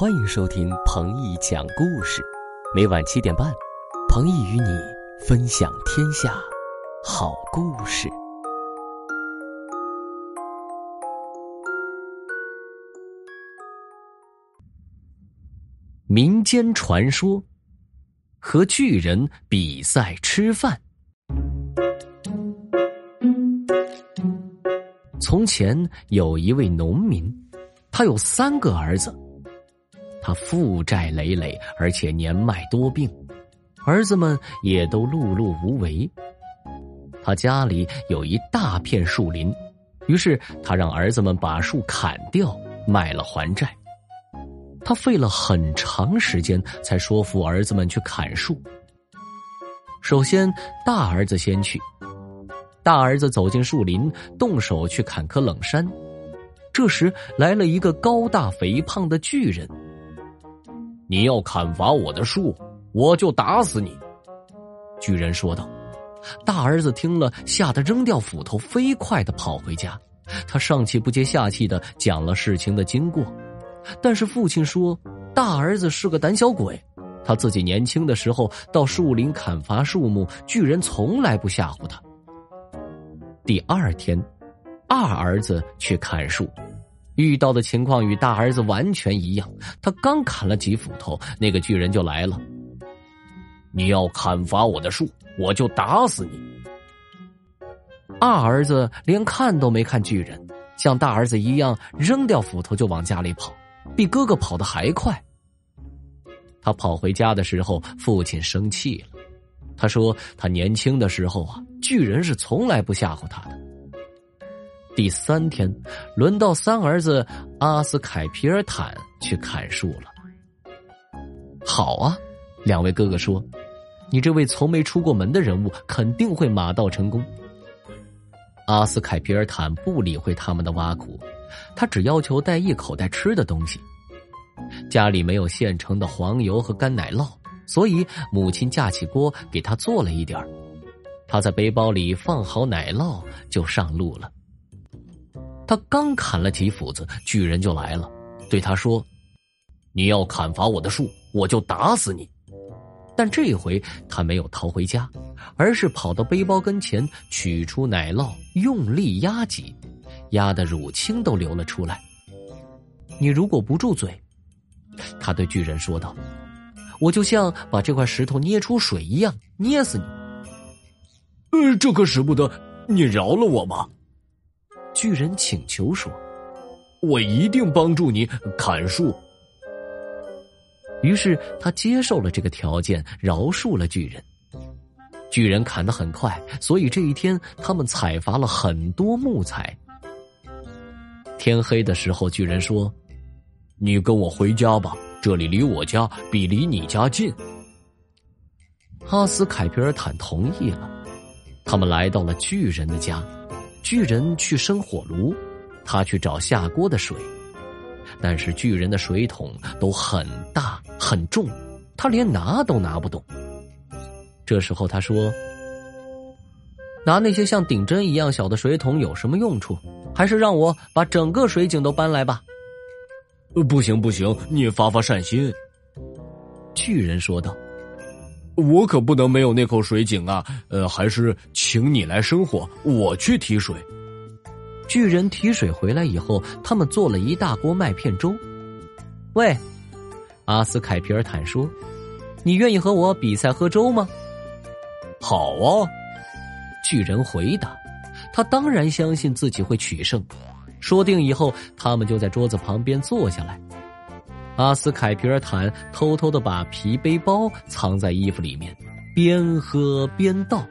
欢迎收听彭毅讲故事，每晚七点半，彭毅与你分享天下好故事。民间传说：和巨人比赛吃饭。从前有一位农民，他有三个儿子。他负债累累，而且年迈多病，儿子们也都碌碌无为。他家里有一大片树林，于是他让儿子们把树砍掉，卖了还债。他费了很长时间才说服儿子们去砍树。首先，大儿子先去。大儿子走进树林，动手去砍棵冷杉。这时，来了一个高大肥胖的巨人。你要砍伐我的树，我就打死你。”巨人说道。大儿子听了，吓得扔掉斧头，飞快的跑回家。他上气不接下气的讲了事情的经过，但是父亲说，大儿子是个胆小鬼。他自己年轻的时候到树林砍伐树木，巨人从来不吓唬他。第二天，二儿子去砍树。遇到的情况与大儿子完全一样，他刚砍了几斧头，那个巨人就来了。你要砍伐我的树，我就打死你。二儿子连看都没看巨人，像大儿子一样扔掉斧头就往家里跑，比哥哥跑得还快。他跑回家的时候，父亲生气了，他说他年轻的时候啊，巨人是从来不吓唬他的。第三天，轮到三儿子阿斯凯皮尔坦去砍树了。好啊，两位哥哥说：“你这位从没出过门的人物，肯定会马到成功。”阿斯凯皮尔坦不理会他们的挖苦，他只要求带一口袋吃的东西。家里没有现成的黄油和干奶酪，所以母亲架起锅给他做了一点他在背包里放好奶酪，就上路了。他刚砍了几斧子，巨人就来了，对他说：“你要砍伐我的树，我就打死你。”但这回他没有逃回家，而是跑到背包跟前，取出奶酪，用力压挤，压得乳清都流了出来。你如果不住嘴，他对巨人说道：“我就像把这块石头捏出水一样，捏死你。”呃，这可使不得，你饶了我吧。巨人请求说：“我一定帮助你砍树。”于是他接受了这个条件，饶恕了巨人。巨人砍得很快，所以这一天他们采伐了很多木材。天黑的时候，巨人说：“你跟我回家吧，这里离我家比离你家近。”阿斯凯皮尔坦同意了。他们来到了巨人的家。巨人去生火炉，他去找下锅的水，但是巨人的水桶都很大很重，他连拿都拿不动。这时候他说：“拿那些像顶针一样小的水桶有什么用处？还是让我把整个水井都搬来吧。”“不行不行，你发发善心。”巨人说道。我可不能没有那口水井啊！呃，还是请你来生火，我去提水。巨人提水回来以后，他们做了一大锅麦片粥。喂，阿斯凯皮尔坦说：“你愿意和我比赛喝粥吗？”好啊，巨人回答。他当然相信自己会取胜。说定以后，他们就在桌子旁边坐下来。阿斯凯皮尔坦偷偷的把皮背包藏在衣服里面，边喝边倒，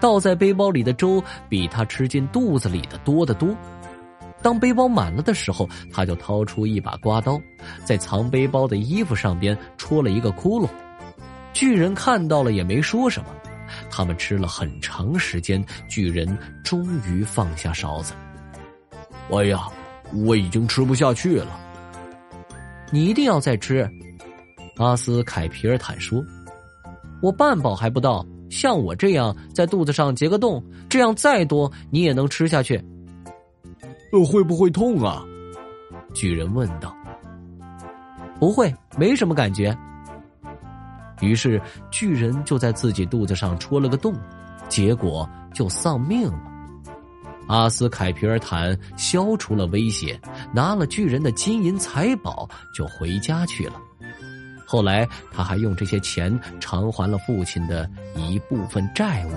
倒在背包里的粥比他吃进肚子里的多得多。当背包满了的时候，他就掏出一把刮刀，在藏背包的衣服上边戳了一个窟窿。巨人看到了也没说什么。他们吃了很长时间，巨人终于放下勺子。哎呀，我已经吃不下去了。你一定要再吃，阿斯凯皮尔坦说：“我半饱还不到，像我这样在肚子上结个洞，这样再多你也能吃下去。”会不会痛啊？巨人问道。不会，没什么感觉。于是巨人就在自己肚子上戳了个洞，结果就丧命了。阿斯凯皮尔坦消除了威胁，拿了巨人的金银财宝就回家去了。后来他还用这些钱偿还了父亲的一部分债务。